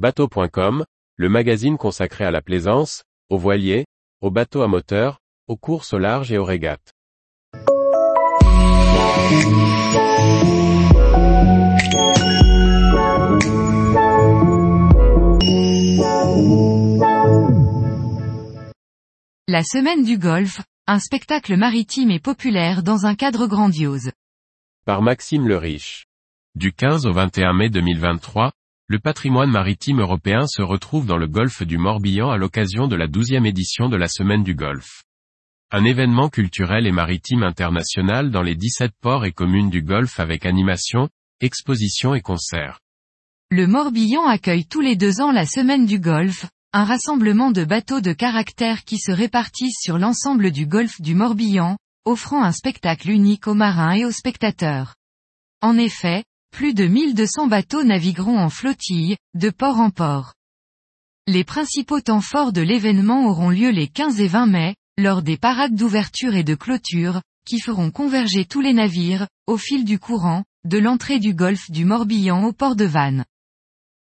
Bateau.com, le magazine consacré à la plaisance, aux voiliers, aux bateaux à moteur, aux courses au large et aux régates. La semaine du Golfe, un spectacle maritime et populaire dans un cadre grandiose. Par Maxime le Riche. Du 15 au 21 mai 2023, le patrimoine maritime européen se retrouve dans le golfe du Morbihan à l'occasion de la douzième édition de la Semaine du Golfe. Un événement culturel et maritime international dans les 17 ports et communes du Golfe avec animation, exposition et concerts. Le Morbihan accueille tous les deux ans la Semaine du Golfe, un rassemblement de bateaux de caractère qui se répartissent sur l'ensemble du golfe du Morbihan, offrant un spectacle unique aux marins et aux spectateurs. En effet, plus de 1200 bateaux navigueront en flottille, de port en port. Les principaux temps forts de l'événement auront lieu les 15 et 20 mai, lors des parades d'ouverture et de clôture, qui feront converger tous les navires, au fil du courant, de l'entrée du golfe du Morbihan au port de Vannes.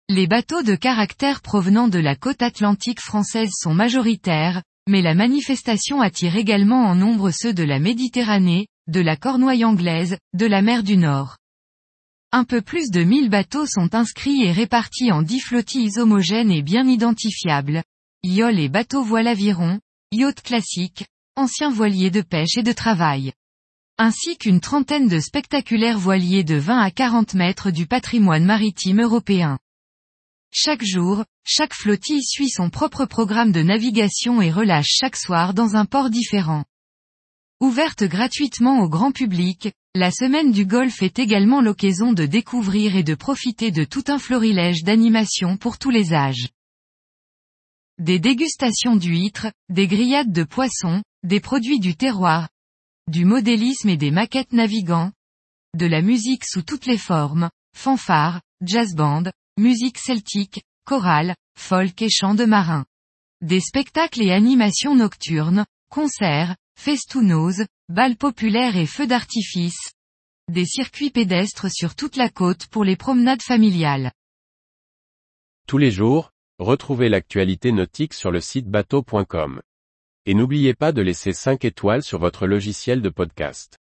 Les bateaux de caractère provenant de la côte atlantique française sont majoritaires, mais la manifestation attire également en nombre ceux de la Méditerranée, de la Cornouaille anglaise, de la mer du Nord. Un peu plus de 1000 bateaux sont inscrits et répartis en 10 flottilles homogènes et bien identifiables. Yol et bateaux voile aviron, yacht classique, anciens voiliers de pêche et de travail. Ainsi qu'une trentaine de spectaculaires voiliers de 20 à 40 mètres du patrimoine maritime européen. Chaque jour, chaque flottille suit son propre programme de navigation et relâche chaque soir dans un port différent. Ouverte gratuitement au grand public, la semaine du golf est également l'occasion de découvrir et de profiter de tout un florilège d'animations pour tous les âges. Des dégustations d'huîtres, des grillades de poissons, des produits du terroir, du modélisme et des maquettes navigants, de la musique sous toutes les formes, fanfare, jazz band, musique celtique, chorale, folk et chants de marins. Des spectacles et animations nocturnes, concerts, festounos, balles populaires et feux d'artifice. Des circuits pédestres sur toute la côte pour les promenades familiales. Tous les jours, retrouvez l'actualité nautique sur le site bateau.com. Et n'oubliez pas de laisser 5 étoiles sur votre logiciel de podcast.